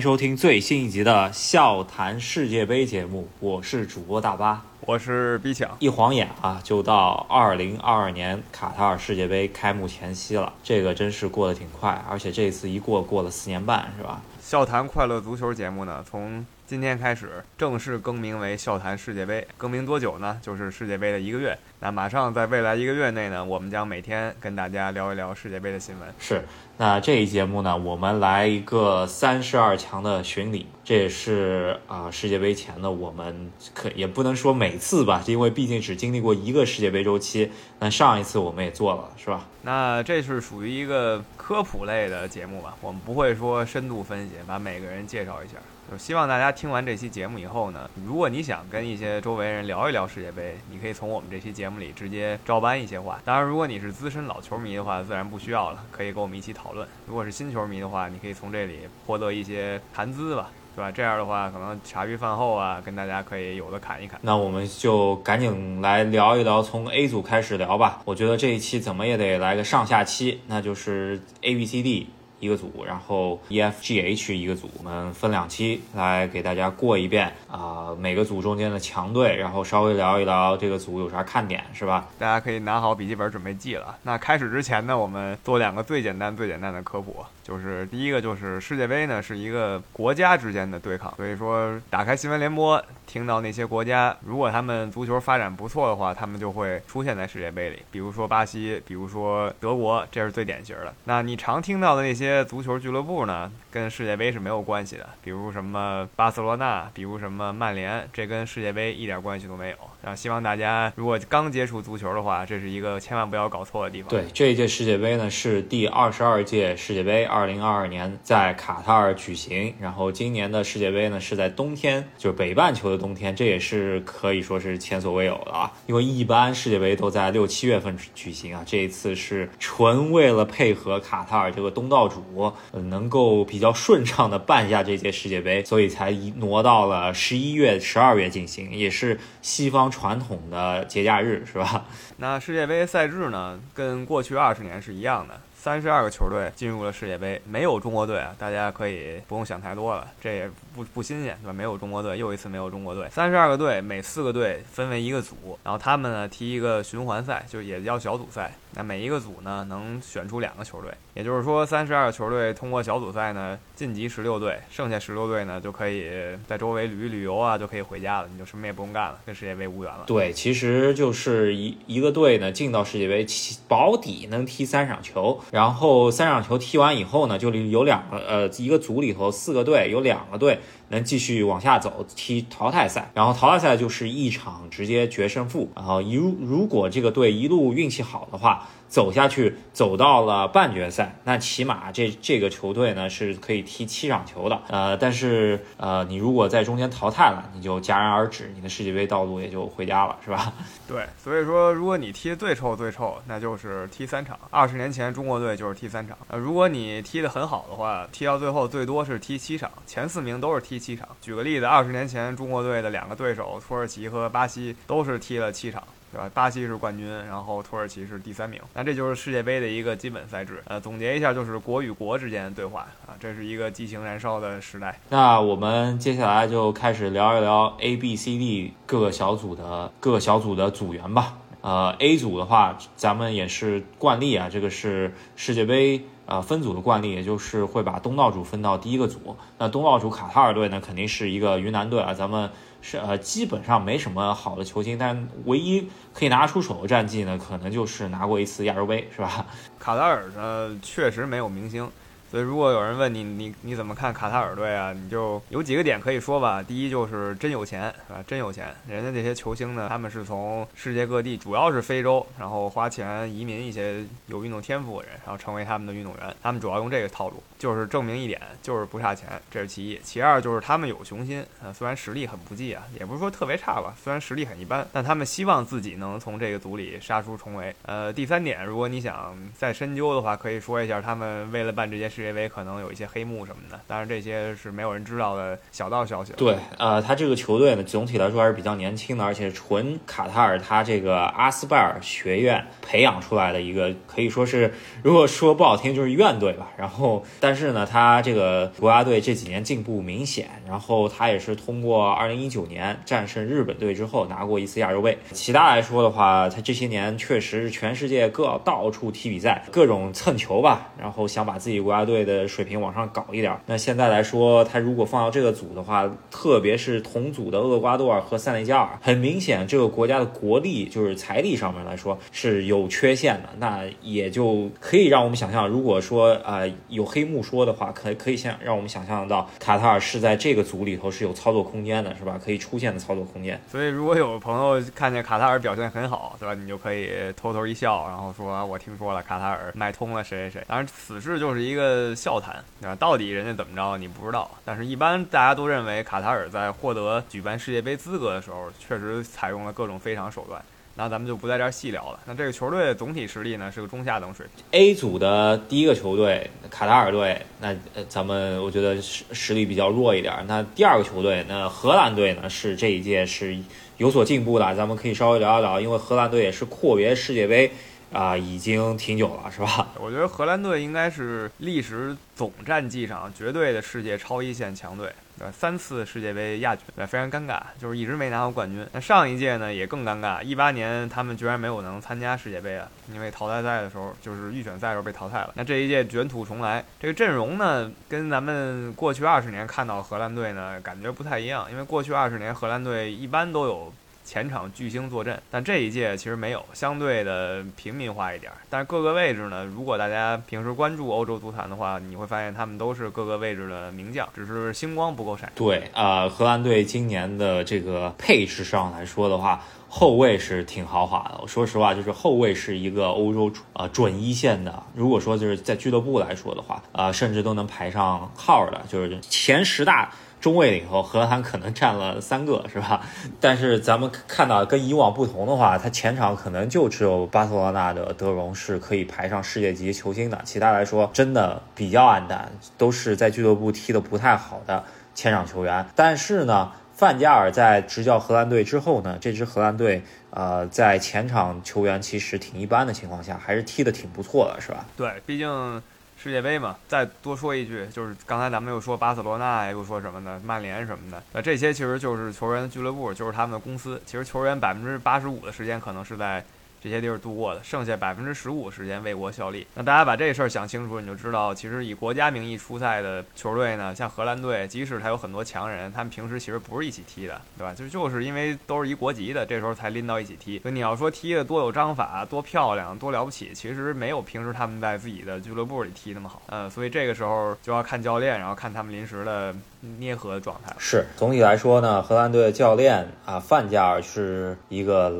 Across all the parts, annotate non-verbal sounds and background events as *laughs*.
收听最新一集的《笑谈世界杯》节目，我是主播大巴。我是逼抢，一晃眼啊，就到二零二二年卡塔尔世界杯开幕前夕了。这个真是过得挺快，而且这次一过过了四年半，是吧？笑谈快乐足球节目呢，从今天开始正式更名为笑谈世界杯。更名多久呢？就是世界杯的一个月。那马上在未来一个月内呢，我们将每天跟大家聊一聊世界杯的新闻。是。那这一节目呢，我们来一个三十二强的巡礼，这也是啊世界杯前的我们可也不能说每次吧，因为毕竟只经历过一个世界杯周期。那上一次我们也做了，是吧？那这是属于一个科普类的节目吧，我们不会说深度分析，把每个人介绍一下。就希望大家听完这期节目以后呢，如果你想跟一些周围人聊一聊世界杯，你可以从我们这期节目里直接照搬一些话。当然，如果你是资深老球迷的话，自然不需要了，可以跟我们一起讨论。如果是新球迷的话，你可以从这里获得一些谈资吧，对吧？这样的话，可能茶余饭后啊，跟大家可以有的侃一侃。那我们就赶紧来聊一聊，从 A 组开始聊吧。我觉得这一期怎么也得来个上下期，那就是 A、B、C、D。一个组，然后 E F G H 一个组，我们分两期来给大家过一遍啊，每个组中间的强队，然后稍微聊一聊这个组有啥看点，是吧？大家可以拿好笔记本准备记了。那开始之前呢，我们做两个最简单、最简单的科普，就是第一个就是世界杯呢是一个国家之间的对抗，所以说打开新闻联播。听到那些国家，如果他们足球发展不错的话，他们就会出现在世界杯里。比如说巴西，比如说德国，这是最典型的。那你常听到的那些足球俱乐部呢，跟世界杯是没有关系的。比如什么巴塞罗那，比如什么曼联，这跟世界杯一点关系都没有。然后希望大家如果刚接触足球的话，这是一个千万不要搞错的地方。对，这一届世界杯呢是第二十二届世界杯，二零二二年在卡塔尔举行。然后今年的世界杯呢是在冬天，就是北半球的。冬天，这也是可以说是前所未有的啊！因为一般世界杯都在六七月份举行啊，这一次是纯为了配合卡塔尔这个东道主，能够比较顺畅的办下这届世界杯，所以才挪到了十一月、十二月进行，也是西方传统的节假日，是吧？那世界杯赛制呢，跟过去二十年是一样的。三十二个球队进入了世界杯，没有中国队啊，大家可以不用想太多了，这也不不新鲜，对吧？没有中国队，又一次没有中国队。三十二个队，每四个队分为一个组，然后他们呢踢一个循环赛，就也叫小组赛。那每一个组呢，能选出两个球队，也就是说，三十二个球队通过小组赛呢晋级十六队，剩下十六队呢就可以在周围旅旅游啊，就可以回家了，你就什么也不用干了，跟世界杯无缘了。对，其实就是一一个队呢进到世界杯，保底能踢三场球，然后三场球踢完以后呢，就有两个呃一个组里头四个队，有两个队。能继续往下走踢淘汰赛，然后淘汰赛就是一场直接决胜负，然后如如果这个队一路运气好的话。走下去，走到了半决赛，那起码这这个球队呢是可以踢七场球的，呃，但是呃，你如果在中间淘汰了，你就戛然而止，你的世界杯道路也就回家了，是吧？*laughs* 对，所以说，如果你踢最臭最臭，那就是踢三场。二十年前中国队就是踢三场，呃，如果你踢得很好的话，踢到最后最多是踢七场，前四名都是踢七场。举个例子，二十年前中国队的两个对手土耳其和巴西都是踢了七场。对吧？巴西是冠军，然后土耳其是第三名。那这就是世界杯的一个基本赛制。呃，总结一下，就是国与国之间的对话啊，这是一个激情燃烧的时代。那我们接下来就开始聊一聊 A、B、C、D 各个小组的各个小组的组员吧。呃，A 组的话，咱们也是惯例啊，这个是世界杯呃分组的惯例，也就是会把东道主分到第一个组。那东道主卡塔尔队呢，肯定是一个云南队啊，咱们。是呃，基本上没什么好的球星，但唯一可以拿出手的战绩呢，可能就是拿过一次亚洲杯，是吧？*laughs* 卡塔尔呢，确实没有明星。所以，如果有人问你，你你怎么看卡塔尔队啊？你就有几个点可以说吧。第一就是真有钱，是吧？真有钱。人家这些球星呢，他们是从世界各地，主要是非洲，然后花钱移民一些有运动天赋的人，然后成为他们的运动员。他们主要用这个套路，就是证明一点，就是不差钱，这是其一。其二就是他们有雄心，啊，虽然实力很不济啊，也不是说特别差吧，虽然实力很一般，但他们希望自己能从这个组里杀出重围。呃，第三点，如果你想再深究的话，可以说一下他们为了办这件事。世界杯可能有一些黑幕什么的，当然这些是没有人知道的小道消息。对，呃，他这个球队呢，总体来说还是比较年轻的，而且纯卡塔尔他这个阿斯拜尔学院培养出来的一个，可以说是如果说不好听就是院队吧。然后，但是呢，他这个国家队这几年进步明显，然后他也是通过二零一九年战胜日本队之后拿过一次亚洲杯。其他来说的话，他这些年确实是全世界各到处踢比赛，各种蹭球吧，然后想把自己国家队队的水平往上搞一点。那现在来说，他如果放到这个组的话，特别是同组的厄瓜多尔和塞内加尔，很明显这个国家的国力就是财力上面来说是有缺陷的。那也就可以让我们想象，如果说啊有黑幕说的话，可可以想让我们想象到卡塔尔是在这个组里头是有操作空间的，是吧？可以出现的操作空间。所以如果有朋友看见卡塔尔表现很好，对吧？你就可以偷偷一笑，然后说我听说了卡塔尔买通了谁谁谁。当然此事就是一个呃笑谈，对吧？到底人家怎么着你不知道。但是一般大家都认为卡塔尔在获得举办世界杯资格的时候，确实采用了各种非常手段。那咱们就不在这儿细聊了。那这个球队总体实力呢，是个中下等水平。A 组的第一个球队卡塔尔队，那呃咱们我觉得实实力比较弱一点。那第二个球队，那荷兰队呢是这一届是有所进步的，咱们可以稍微聊一聊，因为荷兰队也是阔别世界杯啊、已经挺久了，是吧？*laughs* 我觉得荷兰队应该是历史总战绩上绝对的世界超一线强队，对吧？三次世界杯亚军，对，非常尴尬，就是一直没拿过冠军。那上一届呢也更尴尬，一八年他们居然没有能参加世界杯啊，因为淘汰赛的时候就是预选赛的时候被淘汰了。那这一届卷土重来，这个阵容呢跟咱们过去二十年看到荷兰队呢感觉不太一样，因为过去二十年荷兰队一般都有。前场巨星坐镇，但这一届其实没有，相对的平民化一点。但是各个位置呢，如果大家平时关注欧洲足坛的话，你会发现他们都是各个位置的名将，只是星光不够闪。对，呃，荷兰队今年的这个配置上来说的话，后卫是挺豪华的。我说实话，就是后卫是一个欧洲呃准一线的。如果说就是在俱乐部来说的话，呃，甚至都能排上号的，就是前十大。中卫里头，荷兰可能占了三个，是吧？*laughs* 但是咱们看到跟以往不同的话，他前场可能就只有巴塞罗那的德容是可以排上世界级球星的，其他来说真的比较暗淡，都是在俱乐部踢得不太好的前场球员。但是呢，范加尔在执教荷兰队之后呢，这支荷兰队呃在前场球员其实挺一般的情况下，还是踢得挺不错的，是吧？对，毕竟世界杯嘛。再多说一句，就是刚才咱们又说巴塞罗那，又说什么的？曼联什么的，那，这些其实就是球员的俱乐部，就是他们的公司。其实球员百分之八十五的时间可能是在。这些地儿度过的，剩下百分之十五时间为国效力。那大家把这事儿想清楚，你就知道，其实以国家名义出赛的球队呢，像荷兰队，即使他有很多强人，他们平时其实不是一起踢的，对吧？就就是因为都是一国籍的，这时候才拎到一起踢。所以你要说踢的多有章法、多漂亮、多了不起，其实没有平时他们在自己的俱乐部里踢那么好。嗯，所以这个时候就要看教练，然后看他们临时的捏合的状态。是，总体来说呢，荷兰队的教练啊，范加尔是一个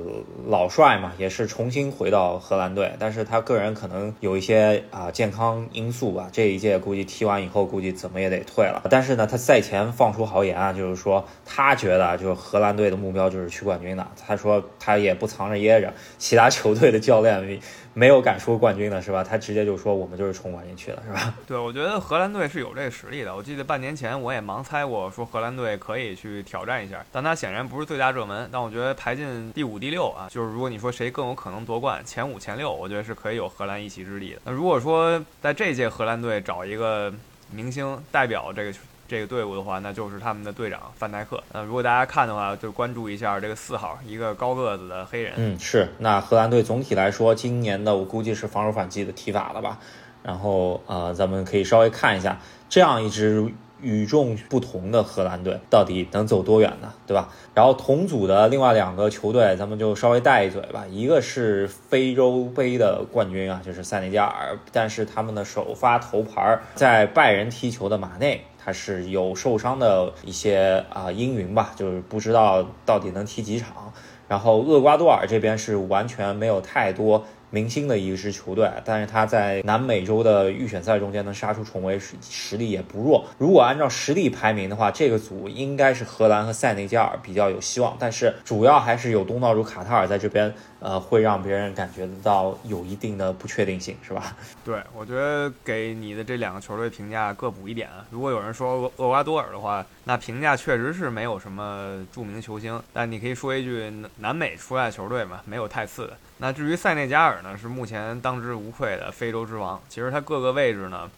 老帅嘛，也是重新回到荷兰队，但是他个人可能有一些啊健康因素吧，这一届估计踢完以后，估计怎么也得退了。但是呢，他赛前放出豪言啊，就是说他觉得就是荷兰队的目标就是去冠军的。他说他也不藏着掖着，其他球队的教练没有敢说冠军的是吧？他直接就说我们就是冲冠军去了是吧？对，我觉得荷兰队是有这个实力的。我记得半年前我也盲猜过，说荷兰队可以去挑战一下，但他显然不是最大热门。但我觉得排进第五、第六啊，就是如果你说谁更有可能夺冠，前五、前六，我觉得是可以有荷兰一席之地的。那如果说在这届荷兰队找一个明星代表这个。这个队伍的话，那就是他们的队长范戴克。那如果大家看的话，就关注一下这个四号，一个高个子的黑人。嗯，是。那荷兰队总体来说，今年的我估计是防守反击的踢法了吧？然后呃，咱们可以稍微看一下这样一支与众不同的荷兰队到底能走多远呢？对吧？然后同组的另外两个球队，咱们就稍微带一嘴吧。一个是非洲杯的冠军啊，就是塞内加尔，但是他们的首发头牌在拜仁踢球的马内。他是有受伤的一些啊、阴云吧，就是不知道到底能踢几场。然后厄瓜多尔这边是完全没有太多明星的一支球队，但是他在南美洲的预选赛中间能杀出重围，实实力也不弱。如果按照实力排名的话，这个组应该是荷兰和塞内加尔比较有希望，但是主要还是有东道主卡塔尔在这边，呃，会让别人感觉到有一定的不确定性，是吧？*laughs* 对，我觉得给你的这两个球队评价各补一点。如果有人说厄瓜多尔的话，那评价确实是没有什么著名球星，但你可以说一句南美出来的球队嘛，没有太次的。那至于塞内加尔呢，是目前当之无愧的非洲之王。其实他各个位置呢，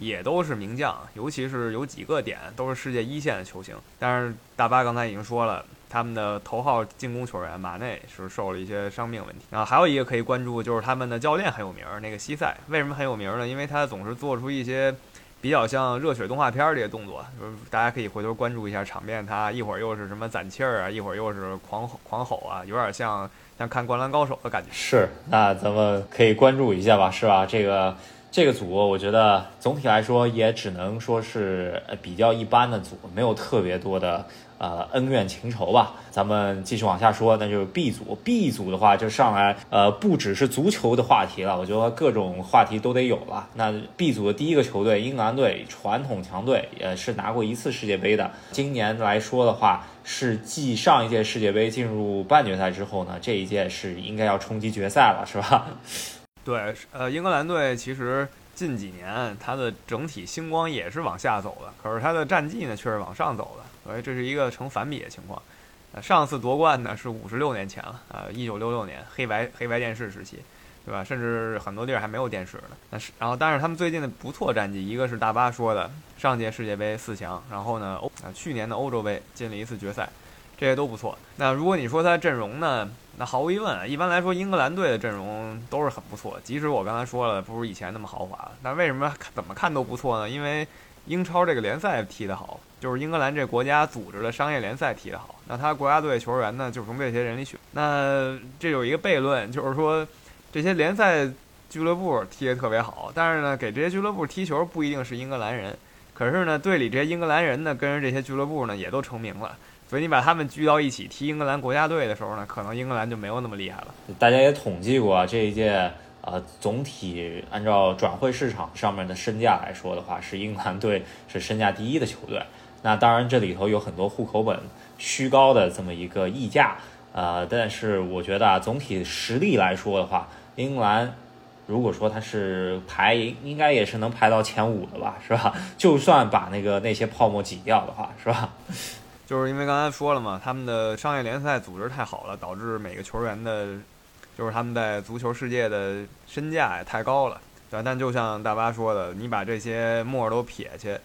也都是名将，尤其是有几个点都是世界一线的球星。但是大巴刚才已经说了，他们的头号进攻球员马内是受了一些伤病问题。然后还有一个可以关注，就是他们的教练很有名，那个西塞。为什么很有名呢？因为他总是做出一些比较像热血动画片儿这些动作，就是大家可以回头关注一下场面。他一会儿又是什么攒气儿啊，一会儿又是狂吼狂吼啊，有点像。像看《灌篮高手》的感觉是，那咱们可以关注一下吧，是吧？这个这个组，我觉得总体来说也只能说是比较一般的组，没有特别多的呃恩怨情仇吧。咱们继续往下说，那就是 B 组。B 组的话，就上来呃不只是足球的话题了，我觉得各种话题都得有了。那 B 组的第一个球队英格兰队，传统强队，也是拿过一次世界杯的。今年来说的话。是继上一届世界杯进入半决赛之后呢，这一届是应该要冲击决赛了，是吧？*laughs* 对，呃，英格兰队其实近几年它的整体星光也是往下走的，可是它的战绩呢却是往上走的，所以这是一个成反比的情况。呃，上次夺冠呢是五十六年前了，呃，一九六六年黑白黑白电视时期。对吧？甚至很多地儿还没有电视呢。但是，然后，但是他们最近的不错战绩，一个是大巴说的上届世界杯四强，然后呢，欧啊去年的欧洲杯进了一次决赛，这些都不错。那如果你说他阵容呢，那毫无疑问，一般来说英格兰队的阵容都是很不错。即使我刚才说了不如以前那么豪华，但为什么怎么看都不错呢？因为英超这个联赛踢得好，就是英格兰这国家组织的商业联赛踢得好。那他国家队球员呢，就是从这些人里选。那这有一个悖论，就是说。这些联赛俱乐部踢得特别好，但是呢，给这些俱乐部踢球不一定是英格兰人。可是呢，队里这些英格兰人呢，跟着这些俱乐部呢，也都成名了。所以你把他们聚到一起踢英格兰国家队的时候呢，可能英格兰就没有那么厉害了。大家也统计过，这一届呃，总体按照转会市场上面的身价来说的话，是英格兰队是身价第一的球队。那当然这里头有很多户口本虚高的这么一个溢价，呃，但是我觉得啊，总体实力来说的话，英格兰，如果说他是排，应该也是能排到前五的吧，是吧？就算把那个那些泡沫挤掉的话，是吧？就是因为刚才说了嘛，他们的商业联赛组织太好了，导致每个球员的，就是他们在足球世界的身价也太高了。对，但就像大巴说的，你把这些沫都撇去，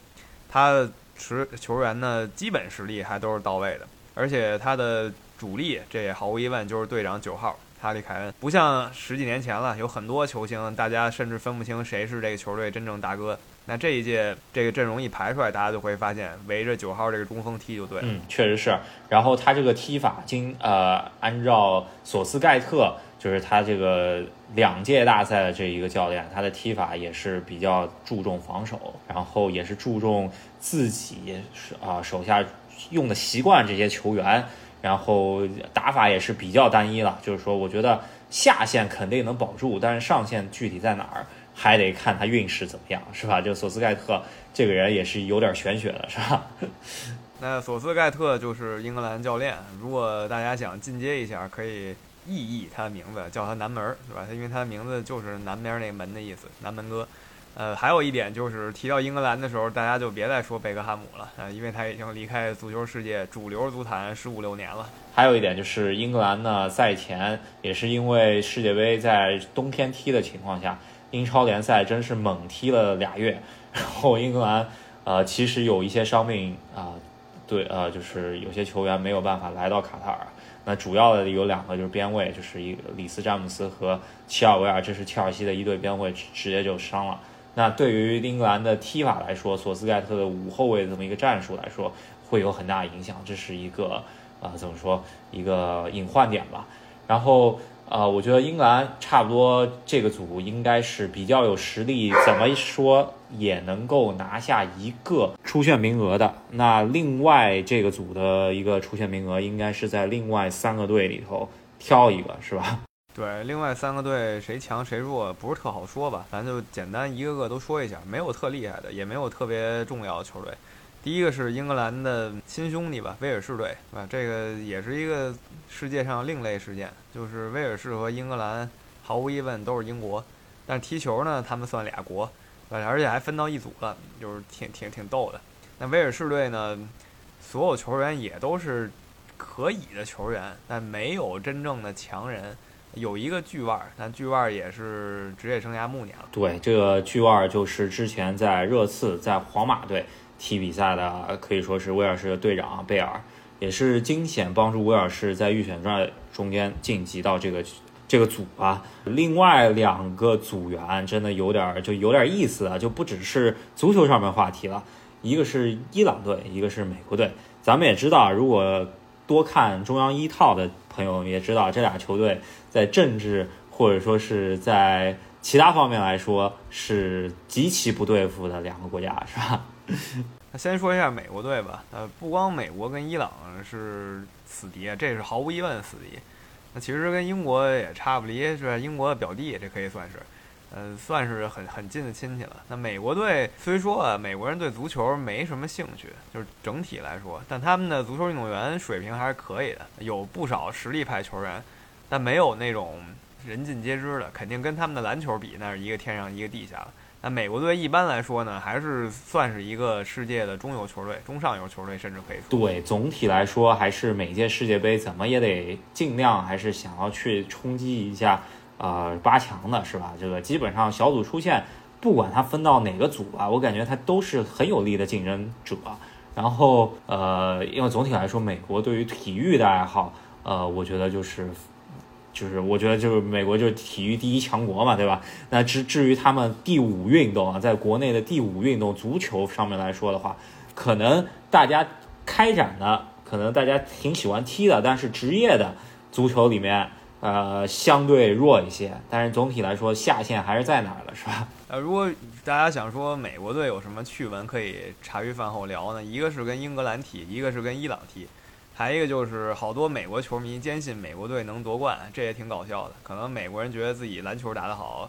他持球员呢，基本实力还都是到位的，而且他的主力，这也毫无疑问就是队长九号。哈利凯恩不像十几年前了，有很多球星，大家甚至分不清谁是这个球队真正大哥。那这一届这个阵容一排出来，大家就会发现围着九号这个中锋踢就对。嗯，确实是。然后他这个踢法，经呃按照索斯盖特，就是他这个两届大赛的这一个教练，他的踢法也是比较注重防守，然后也是注重自己啊手下用的习惯这些球员。然后打法也是比较单一了，就是说，我觉得下线肯定能保住，但是上线具体在哪儿，还得看他运势怎么样，是吧？就索斯盖特这个人也是有点玄学的，是吧？*laughs* 那索斯盖特就是英格兰教练，如果大家想进阶一下，可以意译他的名字，叫他南门，是吧？他因为他的名字就是南边那门的意思，南门哥。呃，还有一点就是提到英格兰的时候，大家就别再说贝克汉姆了啊，因为他已经离开足球世界主流足坛十五六年了。还有一点就是英格兰呢，赛前也是因为世界杯在冬天踢的情况下，英超联赛真是猛踢了俩月，*laughs* 然后英格兰呃其实有一些伤病啊，对呃就是有些球员没有办法来到卡塔尔。那主要的有两个就是边卫，就是一个里斯詹姆斯和齐尔维尔，这是切尔西的一队边卫直接就伤了。那对于英格兰的踢法来说，索斯盖特的五后卫这么一个战术来说，会有很大影响，这是一个啊怎么说一个隐患点吧。然后呃，我觉得英格兰差不多这个组应该是比较有实力，怎么说也能够拿下一个出线名额的。那另外这个组的一个出线名额，应该是在另外三个队里头挑一个，是吧？*laughs* 对，另外三个队谁强谁弱不是特好说吧，咱就简单一个个都说一下，没有特厉害的，也没有特别重要的球队。第一个是英格兰的亲兄弟吧，威尔士队，啊，这个也是一个世界上另类事件，就是威尔士和英格兰毫无疑问都是英国，但踢球呢，他们算俩国，而且还分到一组了，就是挺挺挺逗的。那威尔士队呢，所有球员也都是可以的球员，但没有真正的强人，有一个巨腕，但巨腕也是职业生涯暮年了。对，这个巨腕就是之前在热刺在皇马队。踢比赛的可以说是威尔士的队长贝尔，也是惊险帮助威尔士在预选赛中间晋级到这个这个组啊。另外两个组员真的有点就有点意思啊，就不只是足球上面话题了。一个是伊朗队，一个是美国队。咱们也知道，如果多看中央一套的朋友也知道，这俩球队在政治或者说是在其他方面来说是极其不对付的两个国家，是吧？*laughs* 那先说一下美国队吧。呃，不光美国跟伊朗是死敌，这是毫无疑问的死敌。那其实跟英国也差不离，是英国的表弟，这可以算是，呃，算是很很近的亲戚了。那美国队虽说啊，美国人对足球没什么兴趣，就是整体来说，但他们的足球运动员水平还是可以的，有不少实力派球员，但没有那种人尽皆知的，肯定跟他们的篮球比，那是一个天上一个地下了。那美国队一般来说呢，还是算是一个世界的中游球队、中上游球队，甚至可以说。对，总体来说，还是每届世界杯怎么也得尽量还是想要去冲击一下，呃，八强的是吧？这个基本上小组出线，不管他分到哪个组吧，我感觉他都是很有力的竞争者。然后，呃，因为总体来说，美国对于体育的爱好，呃，我觉得就是。就是我觉得就是美国就是体育第一强国嘛，对吧？那至至于他们第五运动啊，在国内的第五运动足球上面来说的话，可能大家开展的，可能大家挺喜欢踢的，但是职业的足球里面，呃，相对弱一些。但是总体来说，下限还是在哪儿了，是吧？*laughs* 呃，如果大家想说美国队有什么趣闻可以茶余饭后聊呢？一个是跟英格兰踢，一个是跟伊朗踢。还一个就是好多美国球迷坚信美国队能夺冠，这也挺搞笑的。可能美国人觉得自己篮球打得好，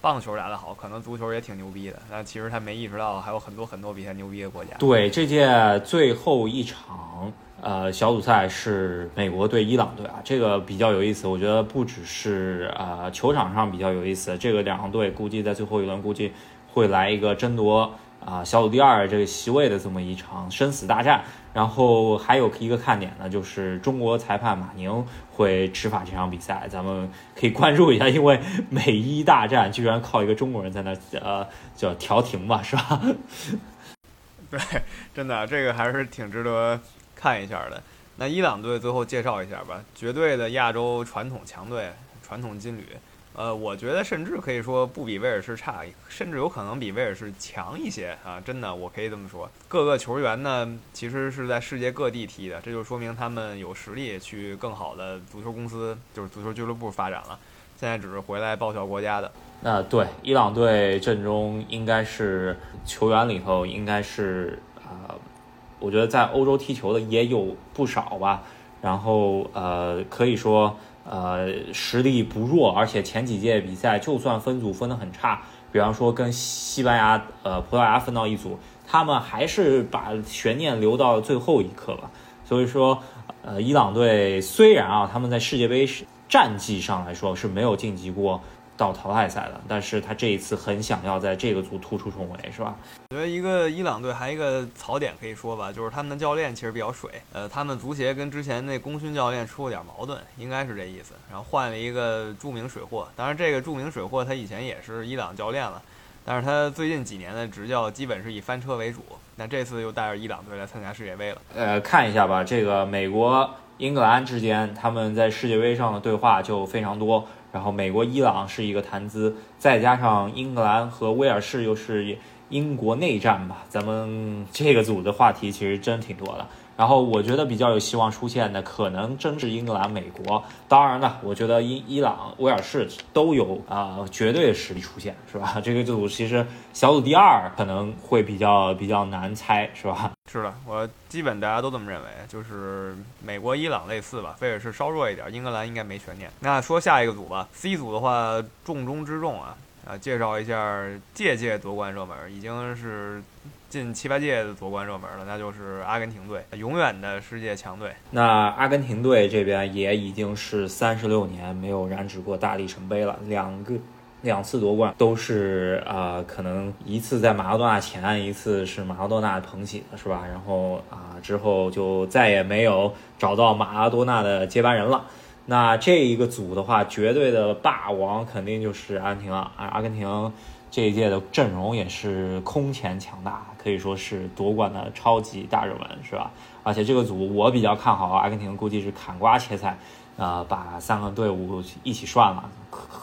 棒球打得好，可能足球也挺牛逼的。但其实他没意识到还有很多很多比他牛逼的国家。对，这届最后一场呃小组赛是美国对伊朗队啊，这个比较有意思。我觉得不只是啊球场上比较有意思，这个两队估计在最后一轮估计会来一个争夺。啊，小组第二这个席位的这么一场生死大战，然后还有一个看点呢，就是中国裁判马宁会执法这场比赛，咱们可以关注一下，因为美伊大战居然靠一个中国人在那呃叫调停吧，是吧？*laughs* 对，真的这个还是挺值得看一下的。那伊朗队最后介绍一下吧，绝对的亚洲传统强队，传统金旅。呃，我觉得甚至可以说不比威尔士差，甚至有可能比威尔士强一些啊！真的，我可以这么说。各个球员呢，其实是在世界各地踢的，这就说明他们有实力去更好的足球公司，就是足球俱乐部发展了。现在只是回来报效国家的。那，对，伊朗队阵中应该是球员里头应该是呃，我觉得在欧洲踢球的也有不少吧。然后呃，可以说。呃，实力不弱，而且前几届比赛就算分组分的很差，比方说跟西班牙、呃葡萄牙分到一组，他们还是把悬念留到了最后一刻吧。所以说，呃，伊朗队虽然啊，他们在世界杯战绩上来说是没有晋级过。到淘汰赛了，但是他这一次很想要在这个组突出重围，是吧？我觉得一个伊朗队还一个槽点可以说吧，就是他们的教练其实比较水，呃，他们足协跟之前那功勋教练出了点矛盾，应该是这意思。然后换了一个著名水货，当然这个著名水货他以前也是伊朗教练了，但是他最近几年的执教基本是以翻车为主。那这次又带着伊朗队来参加世界杯了，呃，看一下吧，这个美国、英格兰之间他们在世界杯上的对话就非常多。然后美国、伊朗是一个谈资，再加上英格兰和威尔士又是英国内战吧，咱们这个组的话题其实真挺多的。然后我觉得比较有希望出现的，可能真是英格兰、美国。当然了，我觉得伊伊朗、威尔士都有啊绝对实力出现，是吧？这个组其实小组第二可能会比较比较难猜，是吧？是的，我基本大家都这么认为，就是美国、伊朗类似吧，威尔士稍弱一点，英格兰应该没悬念。那说下一个组吧，C 组的话重中之重啊啊，介绍一下届届夺冠热门，已经是。近七八届的夺冠热门了，那就是阿根廷队，永远的世界强队。那阿根廷队这边也已经是三十六年没有染指过大力神杯了，两个两次夺冠都是啊，可能一次在马拉多纳前，一次是马拉多纳捧起的，是吧？然后啊之后就再也没有找到马拉多纳的接班人了。那这一个组的话，绝对的霸王肯定就是阿根廷了。阿阿根廷。这一届的阵容也是空前强大，可以说是夺冠的超级大热门，是吧？而且这个组我比较看好阿根廷，估计是砍瓜切菜，呃，把三个队伍一起涮了，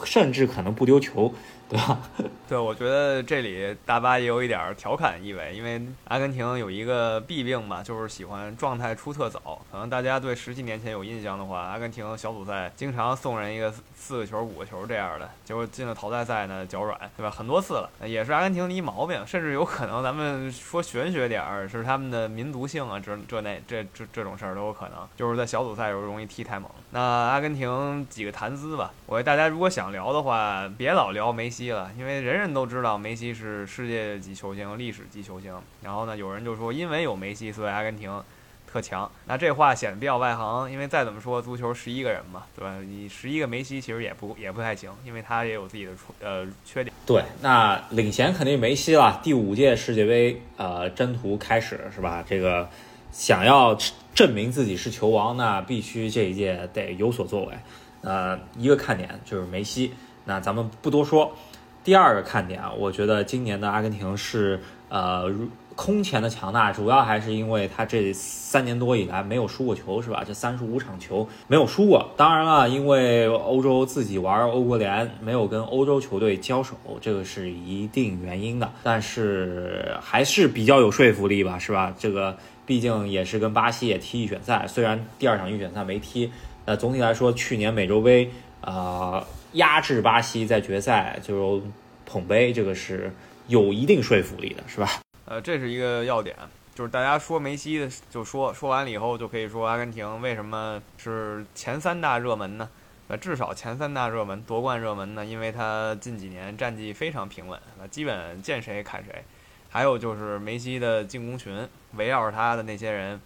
甚至可能不丢球。对吧？*laughs* 对，我觉得这里大巴也有一点调侃意味，因为阿根廷有一个弊病吧，就是喜欢状态出特早。可能大家对十几年前有印象的话，阿根廷小组赛经常送人一个四个球、五个球这样的，结果进了淘汰赛呢脚软，对吧？很多次了，也是阿根廷的一毛病。甚至有可能咱们说玄学点儿，是他们的民族性啊，这这那这这这种事儿都有可能，就是在小组赛时候容易踢太猛。那阿根廷几个谈资吧，我大家如果想聊的话，别老聊梅西。了，因为人人都知道梅西是世界级球星、历史级球星。然后呢，有人就说，因为有梅西，所以阿根廷特强。那这话显得比较外行，因为再怎么说，足球十一个人嘛，对吧？你十一个梅西其实也不也不太行，因为他也有自己的出呃缺点。对，那领衔肯定梅西了。第五届世界杯呃征途开始是吧？这个想要证明自己是球王，那必须这一届得有所作为。呃，一个看点就是梅西。那咱们不多说。第二个看点啊，我觉得今年的阿根廷是呃空前的强大，主要还是因为他这三年多以来没有输过球，是吧？这三十五场球没有输过。当然了，因为欧洲自己玩欧国联，没有跟欧洲球队交手，这个是一定原因的。但是还是比较有说服力吧，是吧？这个毕竟也是跟巴西也踢预选赛，虽然第二场预选赛没踢，呃，总体来说去年美洲杯啊。压制巴西在决赛就捧杯，这个是有一定说服力的，是吧？呃，这是一个要点，就是大家说梅西的，就说说完了以后，就可以说阿根廷为什么是前三大热门呢？呃，至少前三大热门夺冠热门呢？因为他近几年战绩非常平稳，那基本见谁砍谁。还有就是梅西的进攻群，围绕着他的那些人。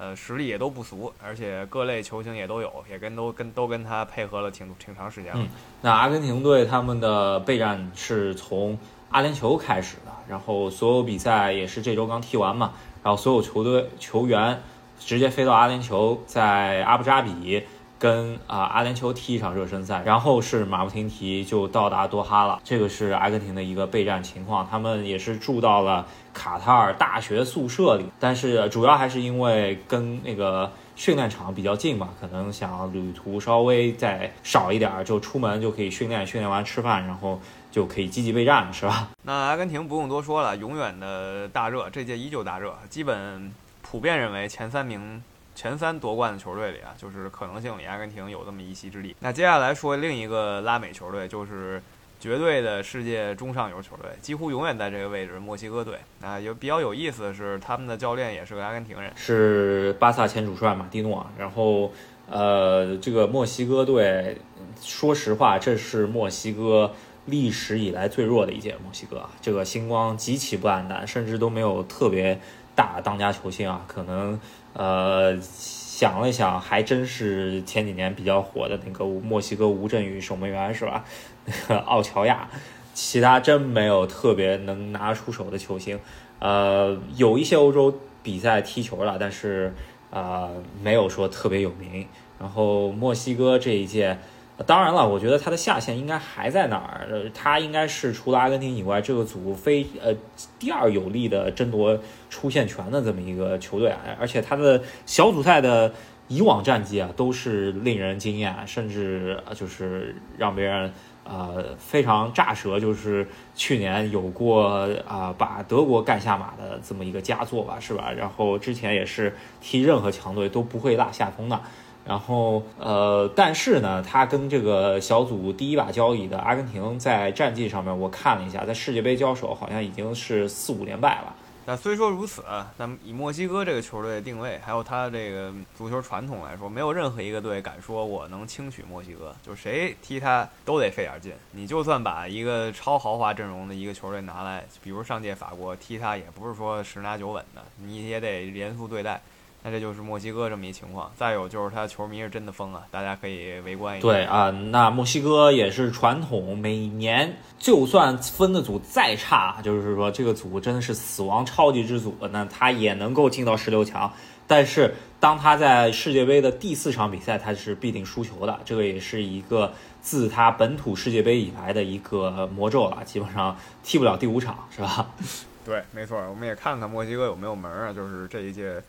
呃，实力也都不俗，而且各类球星也都有，也跟都跟都跟他配合了挺挺长时间了。嗯，那阿根廷队他们的备战是从阿联酋开始的，然后所有比赛也是这周刚踢完嘛，然后所有球队球员直接飞到阿联酋，在阿布扎比。跟啊阿联酋踢一场热身赛，然后是马不停蹄就到达多哈了。这个是阿根廷的一个备战情况，他们也是住到了卡塔尔大学宿舍里，但是主要还是因为跟那个训练场比较近嘛，可能想旅途稍微再少一点，就出门就可以训练，训练完吃饭，然后就可以积极备战，是吧？那阿根廷不用多说了，永远的大热，这届依旧大热，基本普遍认为前三名。前三夺冠的球队里啊，就是可能性里，阿根廷有这么一席之地。那接下来说另一个拉美球队，就是绝对的世界中上游球队，几乎永远在这个位置——墨西哥队。啊，有比较有意思的是，他们的教练也是个阿根廷人，是巴萨前主帅马蒂诺。然后，呃，这个墨西哥队，说实话，这是墨西哥历史以来最弱的一届墨西哥啊。这个星光极其不黯淡，甚至都没有特别大当家球星啊，可能。呃，想了想，还真是前几年比较火的那个墨西哥吴镇宇守门员是吧？*laughs* 那个奥乔亚，其他真没有特别能拿出手的球星。呃，有一些欧洲比赛踢球了，但是啊，没有说特别有名。然后墨西哥这一届。当然了，我觉得他的下限应该还在哪儿？他应该是除了阿根廷以外，这个组非呃第二有力的争夺出线权的这么一个球队啊！而且他的小组赛的以往战绩啊，都是令人惊艳，甚至就是让别人呃非常炸舌，就是去年有过啊把德国干下马的这么一个佳作吧，是吧？然后之前也是踢任何强队都不会落下风的。然后呃，但是呢，他跟这个小组第一把交椅的阿根廷在战绩上面，我看了一下，在世界杯交手好像已经是四五连败了。那虽说如此，但以墨西哥这个球队的定位，还有他这个足球传统来说，没有任何一个队敢说我能轻取墨西哥，就谁踢他都得费点劲。你就算把一个超豪华阵容的一个球队拿来，比如上届法国踢他，也不是说十拿九稳的，你也得严肃对待。那这就是墨西哥这么一情况。再有就是他球迷是真的疯啊，大家可以围观一下。对啊，那墨西哥也是传统，每年就算分的组再差，就是说这个组真的是死亡超级之组，那他也能够进到十六强。但是当他在世界杯的第四场比赛，他是必定输球的。这个也是一个自他本土世界杯以来的一个魔咒了，基本上踢不了第五场，是吧？*laughs* 对，没错。我们也看看墨西哥有没有门啊，就是这一届。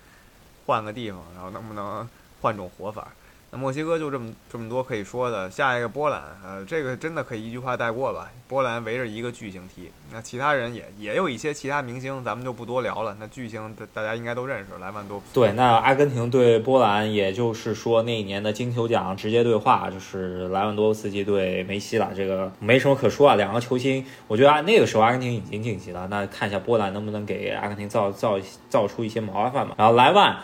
换个地方，然后能不能换种活法？那墨西哥就这么这么多可以说的。下一个波兰，呃，这个真的可以一句话带过吧？波兰围着一个巨星踢，那其他人也也有一些其他明星，咱们就不多聊了。那巨星大家应该都认识，莱万多。对，那阿根廷对波兰，也就是说那一年的金球奖直接对话就是莱万多夫斯基对梅西了。这个没什么可说啊，两个球星，我觉得那个时候阿根廷已经晋级了。那看一下波兰能不能给阿根廷造造造出一些麻烦嘛？然后莱万。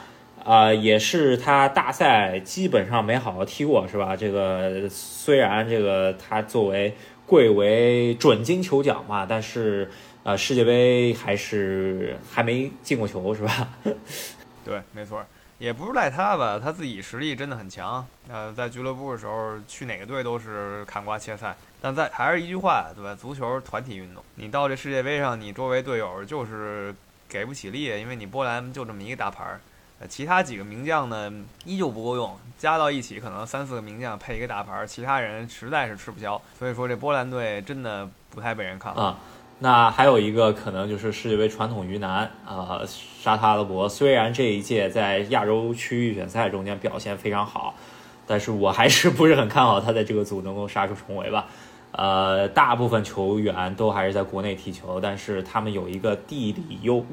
啊，也是他大赛基本上没好好踢过，是吧？这个虽然这个他作为贵为准金球奖嘛，但是呃，世界杯还是还没进过球，是吧？*laughs* 对，没错，也不是赖他吧，他自己实力真的很强。呃，在俱乐部的时候，去哪个队都是砍瓜切菜。但在还是一句话，对吧？足球团体运动，你到这世界杯上，你周围队友就是给不起力，因为你波兰就这么一个大牌儿。呃，其他几个名将呢，依旧不够用，加到一起可能三四个名将配一个大牌，其他人实在是吃不消。所以说这波兰队真的不太被人看啊。那还有一个可能就是世界杯传统鱼腩啊，沙特阿拉伯。虽然这一届在亚洲区预选赛中间表现非常好，但是我还是不是很看好他在这个组能够杀出重围吧。呃，大部分球员都还是在国内踢球，但是他们有一个地理优。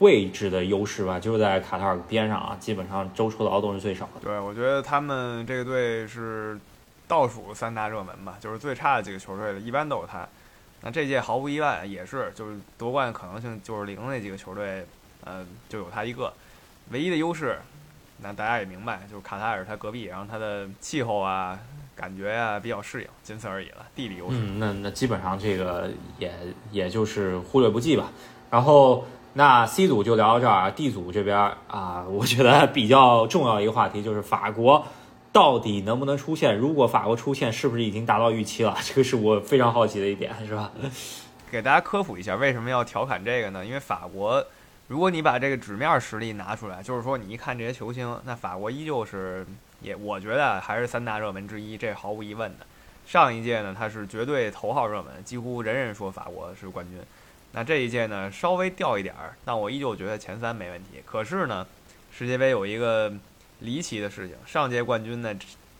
位置的优势吧，就是在卡塔尔边上啊，基本上周抽的劳动是最少的。对，我觉得他们这个队是倒数三大热门吧，就是最差的几个球队的，一般都有他。那这届毫无意外也是，就是夺冠可能性就是零那几个球队，呃，就有他一个。唯一的优势，那大家也明白，就是卡塔尔他隔壁，然后他的气候啊、感觉呀比较适应，仅此而已了，地理优势。嗯，那那基本上这个也也就是忽略不计吧。然后。那 C 组就聊到这儿，D 组这边啊，我觉得比较重要一个话题就是法国到底能不能出现？如果法国出现，是不是已经达到预期了？这个是我非常好奇的一点，是吧？*laughs* 给大家科普一下，为什么要调侃这个呢？因为法国，如果你把这个纸面实力拿出来，就是说你一看这些球星，那法国依旧是也，我觉得还是三大热门之一，这毫无疑问的。上一届呢，他是绝对头号热门，几乎人人说法国是冠军。那这一届呢，稍微掉一点儿，但我依旧觉得前三没问题。可是呢，世界杯有一个离奇的事情，上届冠军呢，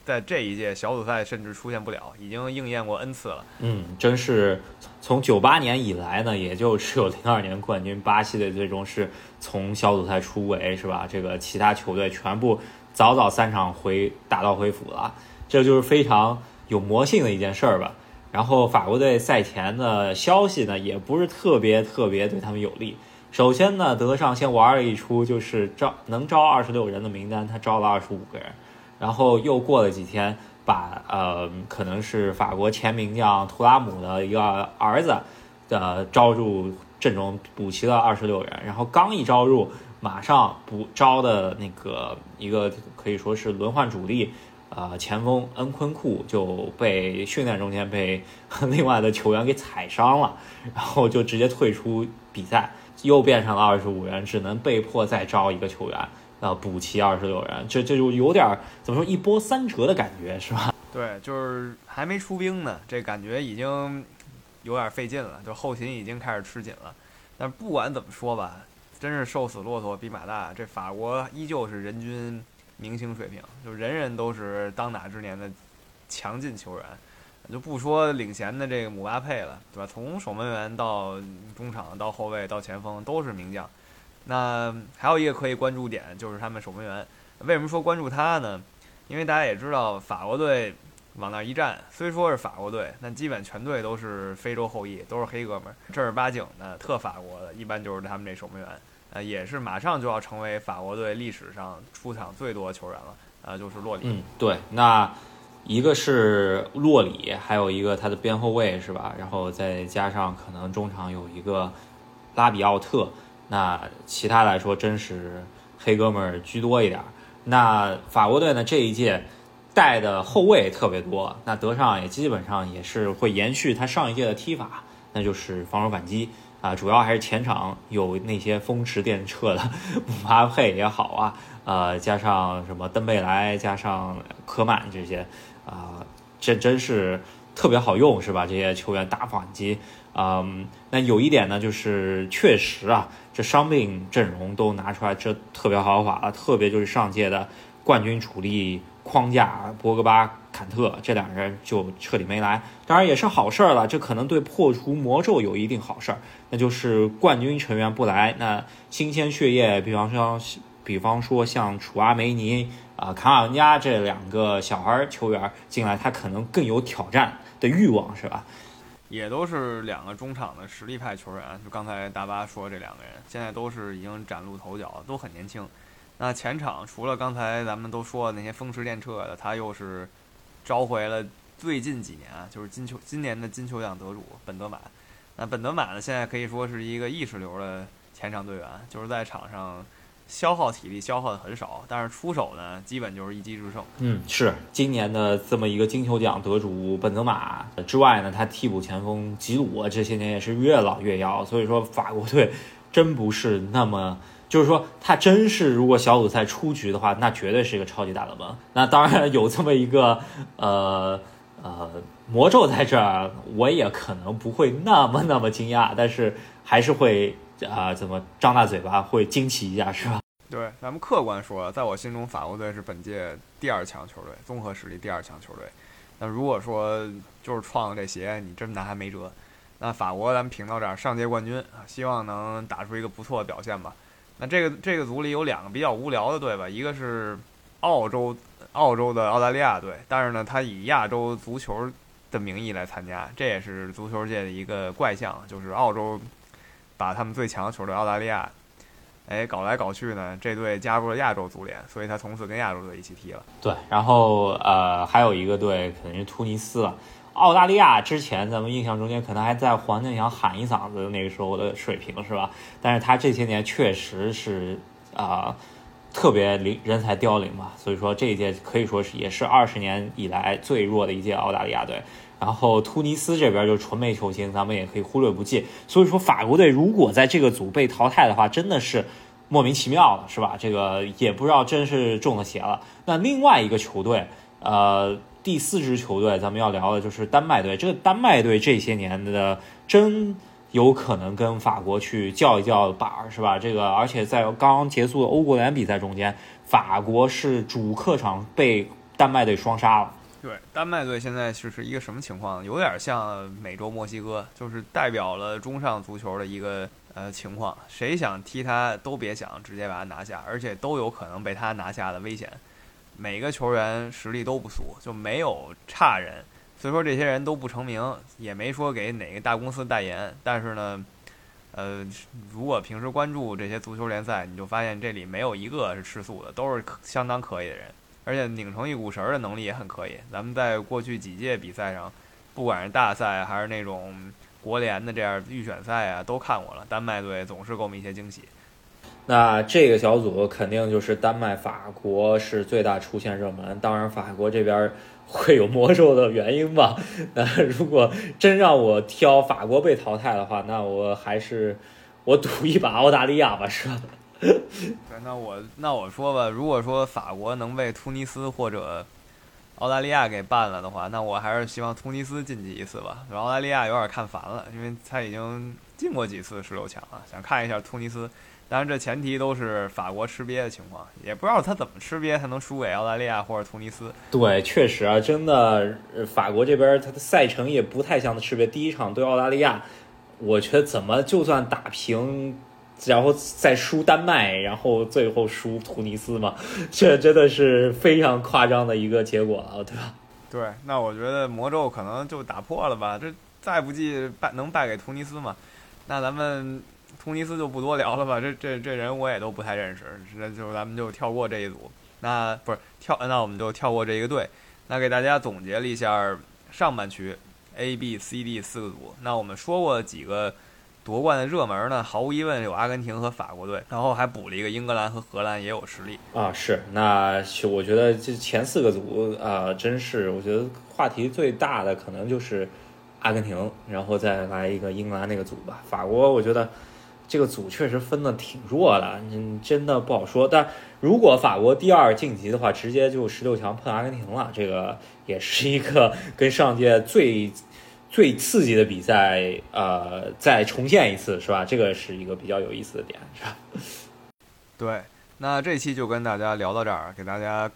在这一届小组赛甚至出现不了，已经应验过 N 次了。嗯，真是从九八年以来呢，也就只有零二年冠军巴西队最终是从小组赛出围，是吧？这个其他球队全部早早三场回打道回府了，这就是非常有魔性的一件事儿吧。然后法国队赛前的消息呢，也不是特别特别对他们有利。首先呢，德尚先玩了一出，就是招能招二十六人的名单，他招了二十五个人。然后又过了几天，把呃可能是法国前名将图拉姆的一个儿子的招入阵容，补齐了二十六人。然后刚一招入，马上补招的那个一个可以说是轮换主力。呃，前锋恩昆库就被训练中间被 *laughs* 另外的球员给踩伤了，然后就直接退出比赛，又变成了二十五人，只能被迫再招一个球员，呃，补齐二十六人，这这就有点怎么说一波三折的感觉，是吧？*laughs* 对，就是还没出兵呢，这感觉已经有点费劲了，就后勤已经开始吃紧了。但不管怎么说吧，真是瘦死骆驼比马大，这法国依旧是人均。明星水平，就人人都是当打之年的强劲球员。就不说领衔的这个姆巴佩了，对吧？从守门员到中场到后卫到前锋都是名将。那还有一个可以关注点就是他们守门员。为什么说关注他呢？因为大家也知道，法国队往那一站，虽说是法国队，但基本全队都是非洲后裔，都是黑哥们儿，正儿八经的特法国的，一般就是他们这守门员。呃，也是马上就要成为法国队历史上出场最多的球员了。呃，就是洛里。嗯，对，那一个是洛里，还有一个他的边后卫是吧？然后再加上可能中场有一个拉比奥特。那其他来说，真是黑哥们儿居多一点。那法国队呢？这一届带的后卫特别多，那德尚也基本上也是会延续他上一届的踢法，那就是防守反击啊，主要还是前场有那些风驰电掣的 *laughs* 姆巴佩也好啊，呃，加上什么登贝莱，加上科曼这些啊，这真是特别好用，是吧？这些球员打反击，嗯，那有一点呢，就是确实啊。这伤病阵容都拿出来，这特别豪华了。特别就是上届的冠军主力框架博格巴、坎特这两人就彻底没来，当然也是好事儿了。这可能对破除魔咒有一定好事儿，那就是冠军成员不来，那新鲜血液，比方说，比方说像楚阿梅尼啊、卡瓦文加这两个小孩球员进来，他可能更有挑战的欲望，是吧？也都是两个中场的实力派球员，就刚才大巴说这两个人，现在都是已经崭露头角，都很年轻。那前场除了刚才咱们都说的那些风驰电掣的，他又是召回了最近几年啊，就是金球今年的金球奖得主本德马。那本德马呢，现在可以说是一个意识流的前场队员，就是在场上。消耗体力消耗的很少，但是出手呢，基本就是一击制胜。嗯，是今年的这么一个金球奖得主本泽马之外呢，他替补前锋吉鲁这些年也是越老越妖。所以说法国队真不是那么，就是说他真是如果小组赛出局的话，那绝对是一个超级大冷门。那当然有这么一个呃呃魔咒在这儿，我也可能不会那么那么惊讶，但是还是会。啊，怎么张大嘴巴会惊奇一下是吧？对，咱们客观说，在我心中，法国队是本届第二强球队，综合实力第二强球队。那如果说就是创了这鞋，你真拿还没辙。那法国咱们评到这儿，上届冠军啊，希望能打出一个不错的表现吧。那这个这个组里有两个比较无聊的队吧，一个是澳洲澳洲的澳大利亚队，但是呢，他以亚洲足球的名义来参加，这也是足球界的一个怪象，就是澳洲。把他们最强的球队澳大利亚，哎，搞来搞去呢，这队加入了亚洲足联，所以他从此跟亚洲队一起踢了。对，然后呃，还有一个队肯定是突尼斯了。澳大利亚之前咱们印象中间可能还在黄健翔喊一嗓子那个时候的水平是吧？但是他这些年确实是啊，特别零人才凋零嘛，所以说这一届可以说是也是二十年以来最弱的一届澳大利亚队。然后突尼斯这边就纯没球星，咱们也可以忽略不计。所以说法国队如果在这个组被淘汰的话，真的是莫名其妙了，是吧？这个也不知道真是中了邪了。那另外一个球队，呃，第四支球队，咱们要聊的就是丹麦队。这个丹麦队这些年的真有可能跟法国去叫一叫板儿，是吧？这个而且在刚刚结束的欧国联比赛中间，法国是主客场被丹麦队双杀了。对，丹麦队现在就是一个什么情况？有点像美洲墨西哥，就是代表了中上足球的一个呃情况。谁想踢他都别想直接把他拿下，而且都有可能被他拿下的危险。每个球员实力都不俗，就没有差人。所以说这些人都不成名，也没说给哪个大公司代言。但是呢，呃，如果平时关注这些足球联赛，你就发现这里没有一个是吃素的，都是相当可以的人。而且拧成一股绳的能力也很可以。咱们在过去几届比赛上，不管是大赛还是那种国联的这样预选赛啊，都看过了。丹麦队总是给我们一些惊喜。那这个小组肯定就是丹麦、法国是最大出现热门。当然，法国这边会有魔咒的原因吧？*laughs* 那如果真让我挑法国被淘汰的话，那我还是我赌一把澳大利亚吧，是吧？那我那我说吧，如果说法国能被突尼斯或者澳大利亚给办了的话，那我还是希望突尼斯晋级一次吧。澳大利亚有点看烦了，因为他已经进过几次十六强了，想看一下突尼斯。当然这前提都是法国吃瘪的情况，也不知道他怎么吃瘪才能输给澳大利亚或者突尼斯。对，确实啊，真的，法国这边他的赛程也不太像吃瘪。第一场对澳大利亚，我觉得怎么就算打平，然后再输丹麦，然后最后输突尼斯嘛，这真的是非常夸张的一个结果了，对吧？对，那我觉得魔咒可能就打破了吧，这再不济败能败给突尼斯嘛？那咱们。突尼斯就不多聊了吧，这这这人我也都不太认识，那就咱们就跳过这一组。那不是跳，那我们就跳过这一个队。那给大家总结了一下上半区 A、B、C、D 四个组。那我们说过几个夺冠的热门呢？毫无疑问有阿根廷和法国队，然后还补了一个英格兰和荷兰也有实力啊。是，那我觉得这前四个组啊，真是我觉得话题最大的可能就是阿根廷，然后再来一个英格兰那个组吧。法国我觉得。这个组确实分的挺弱的，嗯，真的不好说。但如果法国第二晋级的话，直接就十六强碰阿根廷了，这个也是一个跟上届最 *laughs* 最刺激的比赛，呃，再重现一次，是吧？这个是一个比较有意思的点，是吧？*laughs* 对，那这期就跟大家聊到这儿，给大家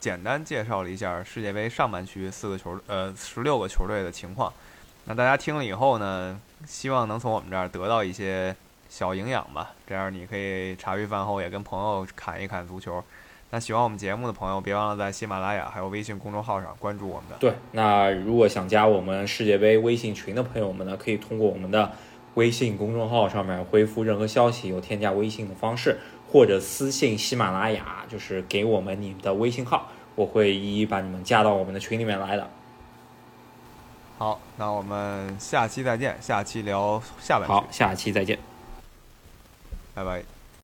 简单介绍了一下世界杯上半区四个球，呃，十六个球队的情况。那大家听了以后呢，希望能从我们这儿得到一些。小营养吧，这样你可以茶余饭后也跟朋友侃一侃足球。那喜欢我们节目的朋友，别忘了在喜马拉雅还有微信公众号上关注我们的。对，那如果想加我们世界杯微信群的朋友们呢，可以通过我们的微信公众号上面回复任何消息，有添加微信的方式，或者私信喜马拉雅，就是给我们你的微信号，我会一一把你们加到我们的群里面来的。好，那我们下期再见，下期聊下半好，下期再见。拜拜。